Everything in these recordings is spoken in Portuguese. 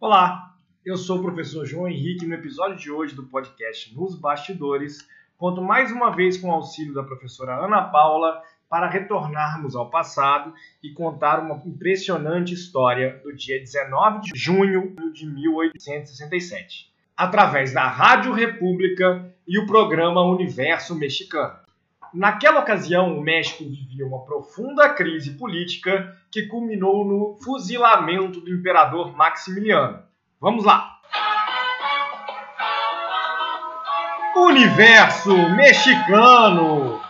Olá, eu sou o professor João Henrique e no episódio de hoje do podcast Nos Bastidores, conto mais uma vez com o auxílio da professora Ana Paula para retornarmos ao passado e contar uma impressionante história do dia 19 de junho de 1867, através da Rádio República e o programa Universo Mexicano. Naquela ocasião, o México vivia uma profunda crise política que culminou no fuzilamento do imperador Maximiliano. Vamos lá! Universo Mexicano!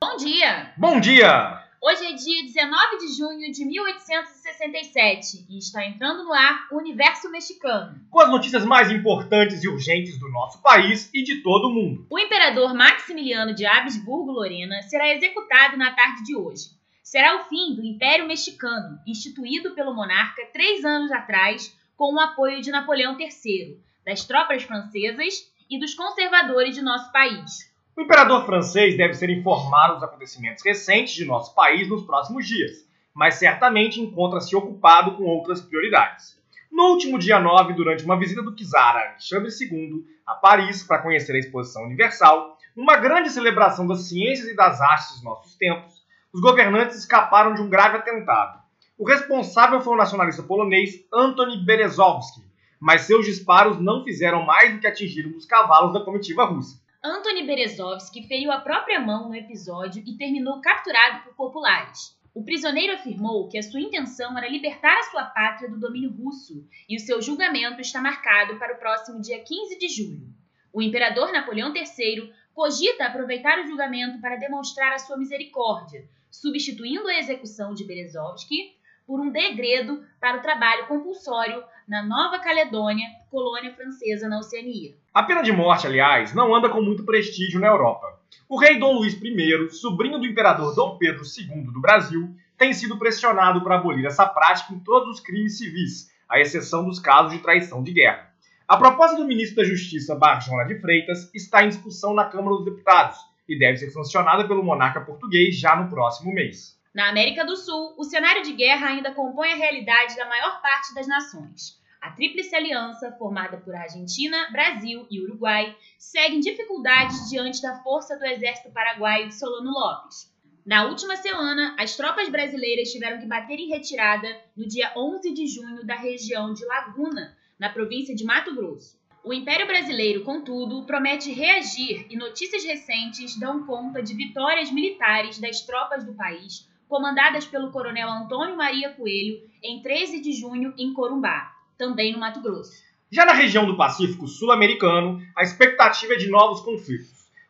Bom dia! Bom dia! Hoje é dia 19 de junho de 1867 e está entrando no ar o Universo Mexicano. Com as notícias mais importantes e urgentes do nosso país e de todo o mundo. O imperador Maximiliano de Habsburgo-Lorena será executado na tarde de hoje. Será o fim do Império Mexicano, instituído pelo monarca três anos atrás com o apoio de Napoleão III, das tropas francesas e dos conservadores de nosso país. O imperador francês deve ser informado dos acontecimentos recentes de nosso país nos próximos dias, mas certamente encontra-se ocupado com outras prioridades. No último dia 9, durante uma visita do czar Alexandre II a Paris para conhecer a Exposição Universal, uma grande celebração das ciências e das artes dos nossos tempos, os governantes escaparam de um grave atentado. O responsável foi o nacionalista polonês Antony Berezovsky, mas seus disparos não fizeram mais do que atingir um dos cavalos da comitiva russa. Antony Berezovsky feriu a própria mão no episódio e terminou capturado por populares. O prisioneiro afirmou que a sua intenção era libertar a sua pátria do domínio russo e o seu julgamento está marcado para o próximo dia 15 de julho. O imperador Napoleão III cogita aproveitar o julgamento para demonstrar a sua misericórdia, substituindo a execução de Berezovsky por um degredo para o trabalho compulsório na Nova Caledônia, colônia francesa na Oceania. A pena de morte, aliás, não anda com muito prestígio na Europa. O rei Dom Luís I, sobrinho do imperador Dom Pedro II do Brasil, tem sido pressionado para abolir essa prática em todos os crimes civis, à exceção dos casos de traição de guerra. A proposta do ministro da Justiça Barjona de Freitas está em discussão na Câmara dos Deputados e deve ser sancionada pelo monarca português já no próximo mês. Na América do Sul, o cenário de guerra ainda compõe a realidade da maior parte das nações. A Tríplice Aliança, formada por Argentina, Brasil e Uruguai, segue em dificuldades diante da força do exército paraguaio de Solano Lopes. Na última semana, as tropas brasileiras tiveram que bater em retirada no dia 11 de junho da região de Laguna, na província de Mato Grosso. O Império Brasileiro, contudo, promete reagir e notícias recentes dão conta de vitórias militares das tropas do país, comandadas pelo coronel Antônio Maria Coelho, em 13 de junho em Corumbá também no Mato Grosso. Já na região do Pacífico Sul-Americano, a expectativa é de novos conflitos.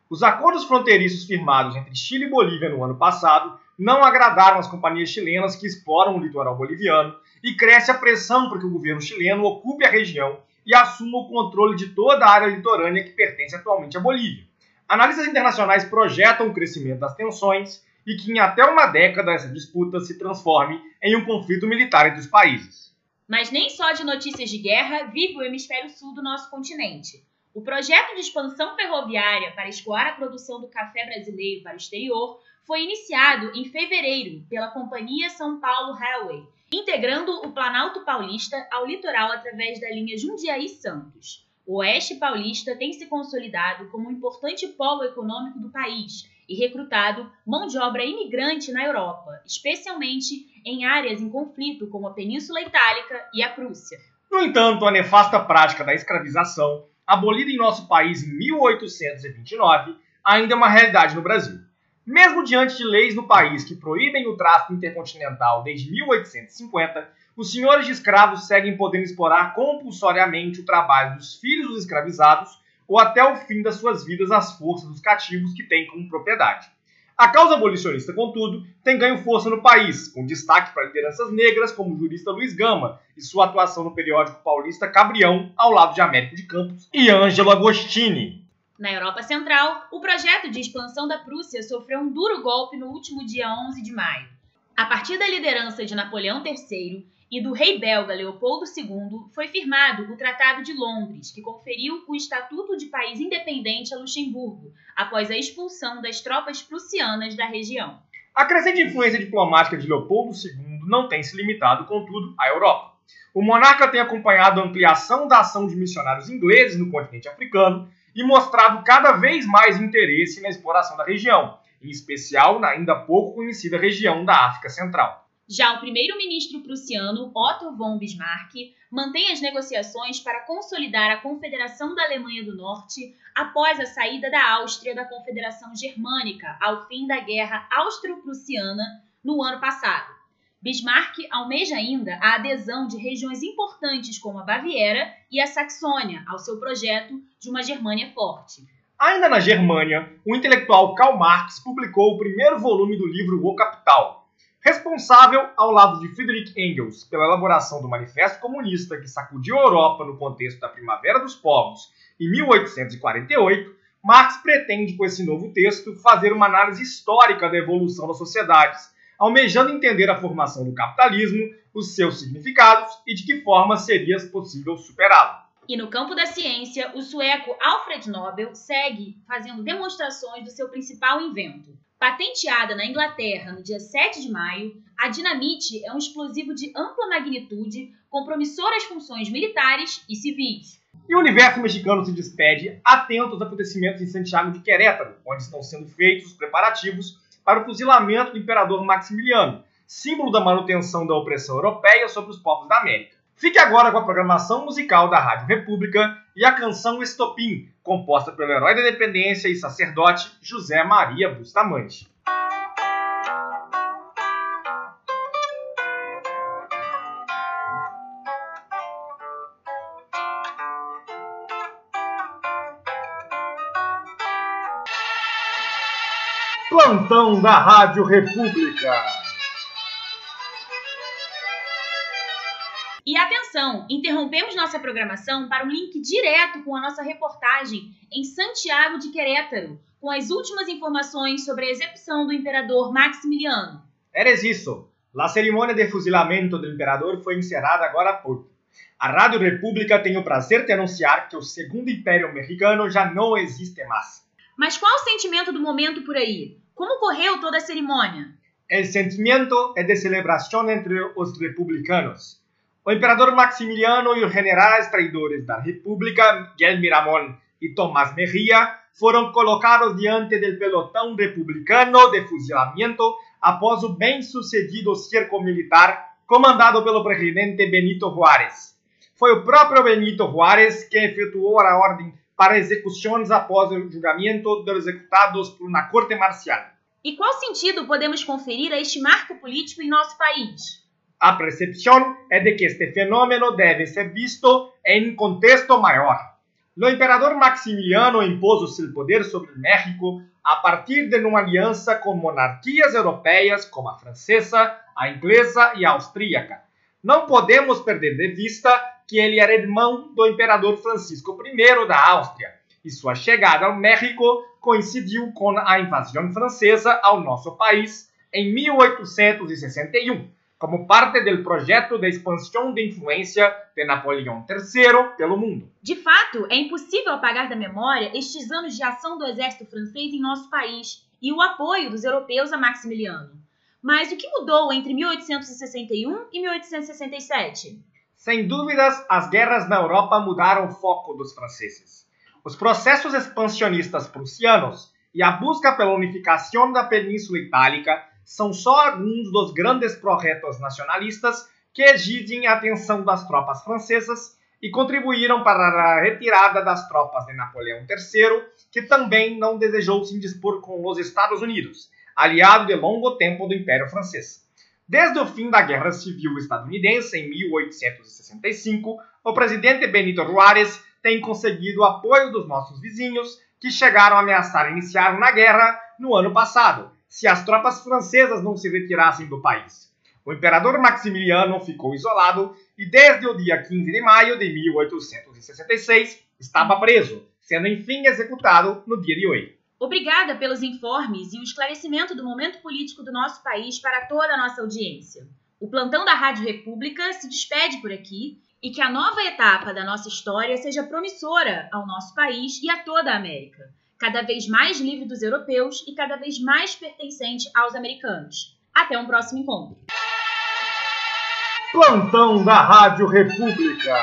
Os acordos fronteiriços firmados entre Chile e Bolívia no ano passado não agradaram as companhias chilenas que exploram o litoral boliviano e cresce a pressão para que o governo chileno ocupe a região e assuma o controle de toda a área litorânea que pertence atualmente à Bolívia. Analistas internacionais projetam o crescimento das tensões e que em até uma década essa disputa se transforme em um conflito militar entre os países. Mas nem só de notícias de guerra vive o hemisfério sul do nosso continente. O projeto de expansão ferroviária para escoar a produção do café brasileiro para o exterior foi iniciado em fevereiro pela Companhia São Paulo Railway, integrando o Planalto Paulista ao litoral através da linha Jundiaí-Santos. O Oeste Paulista tem se consolidado como um importante polo econômico do país e recrutado mão de obra imigrante na Europa, especialmente em áreas em conflito como a Península Itálica e a Prússia. No entanto, a nefasta prática da escravização, abolida em nosso país em 1829, ainda é uma realidade no Brasil. Mesmo diante de leis no país que proíbem o tráfico intercontinental desde 1850, os senhores de escravos seguem podendo explorar compulsoriamente o trabalho dos filhos dos escravizados ou até o fim das suas vidas às forças dos cativos que têm como propriedade. A causa abolicionista, contudo, tem ganho força no país, com destaque para lideranças negras como o jurista Luiz Gama e sua atuação no periódico paulista Cabrião, ao lado de Américo de Campos e Ângelo Agostini. Na Europa Central, o projeto de expansão da Prússia sofreu um duro golpe no último dia 11 de maio. A partir da liderança de Napoleão III, e do rei belga Leopoldo II foi firmado o Tratado de Londres, que conferiu o estatuto de país independente a Luxemburgo, após a expulsão das tropas prussianas da região. A crescente influência diplomática de Leopoldo II não tem se limitado, contudo, à Europa. O monarca tem acompanhado a ampliação da ação de missionários ingleses no continente africano e mostrado cada vez mais interesse na exploração da região, em especial na ainda pouco conhecida região da África Central. Já o primeiro-ministro prussiano Otto von Bismarck mantém as negociações para consolidar a Confederação da Alemanha do Norte após a saída da Áustria da Confederação Germânica ao fim da Guerra Austro-Prussiana no ano passado. Bismarck almeja ainda a adesão de regiões importantes como a Baviera e a Saxônia ao seu projeto de uma Germânia forte. Ainda na Germânia, o intelectual Karl Marx publicou o primeiro volume do livro O Capital, responsável ao lado de Friedrich Engels pela elaboração do Manifesto Comunista que sacudiu a Europa no contexto da Primavera dos Povos em 1848, Marx pretende, com esse novo texto, fazer uma análise histórica da evolução das sociedades, almejando entender a formação do capitalismo, os seus significados e de que forma seria possível superá-lo. E no campo da ciência, o sueco Alfred Nobel segue fazendo demonstrações do seu principal invento, Patenteada na Inglaterra no dia 7 de maio, a dinamite é um explosivo de ampla magnitude com promissoras funções militares e civis. E o universo mexicano se despede atento aos acontecimentos em Santiago de Querétaro, onde estão sendo feitos os preparativos para o fuzilamento do imperador Maximiliano, símbolo da manutenção da opressão europeia sobre os povos da América. Fique agora com a programação musical da Rádio República e a canção Estopim, composta pelo herói da independência e sacerdote José Maria Bustamante. Plantão da Rádio República. E atenção, interrompemos nossa programação para um link direto com a nossa reportagem em Santiago de Querétaro, com as últimas informações sobre a execução do imperador Maximiliano. Eres isso. A cerimônia de fuzilamento do imperador foi encerrada agora há pouco. A Rádio República tem o prazer de anunciar que o segundo império mexicano já não existe mais. Mas qual o sentimento do momento por aí? Como correu toda a cerimônia? O sentimento é de celebração entre os republicanos. O imperador Maximiliano e os generais traidores da República, Miguel Miramón e Tomás Mejía, foram colocados diante del pelotão republicano de fuzilamento após o bem-sucedido cerco militar comandado pelo presidente Benito Juárez. Foi o próprio Benito Juárez que efetuou a ordem para execuções após o julgamento dos executados na corte marcial. E qual sentido podemos conferir a este marco político em nosso país? A percepção é de que este fenômeno deve ser visto em contexto maior. O imperador Maximiliano impôs o seu poder sobre México a partir de uma aliança com monarquias europeias como a francesa, a inglesa e a austríaca. Não podemos perder de vista que ele era irmão do imperador Francisco I da Áustria, e sua chegada ao México coincidiu com a invasão francesa ao nosso país em 1861 como parte do projeto de expansão de influência de Napoleão III pelo mundo. De fato, é impossível apagar da memória estes anos de ação do exército francês em nosso país e o apoio dos europeus a Maximiliano. Mas o que mudou entre 1861 e 1867? Sem dúvidas, as guerras na Europa mudaram o foco dos franceses. Os processos expansionistas prussianos e a busca pela unificação da Península Itálica são só alguns dos grandes projetos nacionalistas que exigem a atenção das tropas francesas e contribuíram para a retirada das tropas de Napoleão III, que também não desejou se indispor com os Estados Unidos, aliado de longo tempo do Império Francês. Desde o fim da Guerra Civil Estadunidense, em 1865, o presidente Benito Juárez tem conseguido o apoio dos nossos vizinhos, que chegaram a ameaçar iniciar uma guerra no ano passado, se as tropas francesas não se retirassem do país. O imperador Maximiliano ficou isolado e desde o dia 15 de maio de 1866 estava preso, sendo enfim executado no dia de hoje. Obrigada pelos informes e o esclarecimento do momento político do nosso país para toda a nossa audiência. O plantão da Rádio República se despede por aqui e que a nova etapa da nossa história seja promissora ao nosso país e a toda a América cada vez mais livre dos europeus e cada vez mais pertencente aos americanos. Até um próximo encontro. Plantão da Rádio República.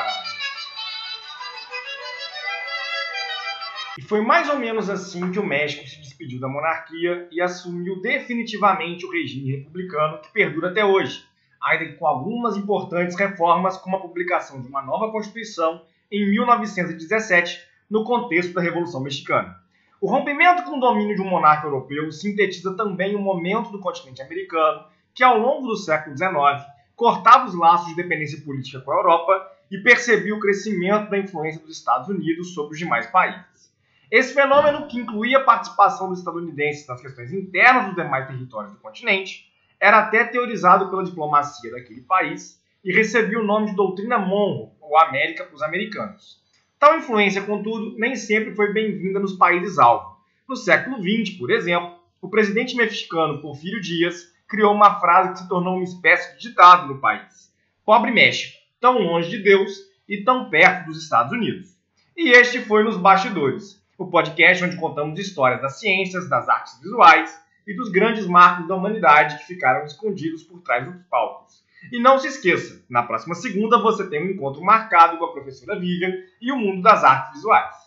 E foi mais ou menos assim que o México se despediu da monarquia e assumiu definitivamente o regime republicano que perdura até hoje, ainda com algumas importantes reformas, como a publicação de uma nova Constituição em 1917, no contexto da Revolução Mexicana. O rompimento com o domínio de um monarca europeu sintetiza também o momento do continente americano, que ao longo do século XIX cortava os laços de dependência política com a Europa e percebia o crescimento da influência dos Estados Unidos sobre os demais países. Esse fenômeno, que incluía a participação dos estadunidenses nas questões internas dos demais territórios do continente, era até teorizado pela diplomacia daquele país e recebia o nome de doutrina Monroe, ou América para os americanos. Tal influência, contudo, nem sempre foi bem-vinda nos países-alvo. No século XX, por exemplo, o presidente mexicano Porfírio Dias criou uma frase que se tornou uma espécie de ditado no país: Pobre México, tão longe de Deus e tão perto dos Estados Unidos. E este foi Nos Bastidores, o podcast onde contamos histórias das ciências, das artes visuais e dos grandes marcos da humanidade que ficaram escondidos por trás dos palcos. E não se esqueça, na próxima segunda você tem um encontro marcado com a professora Vivian e o mundo das artes visuais.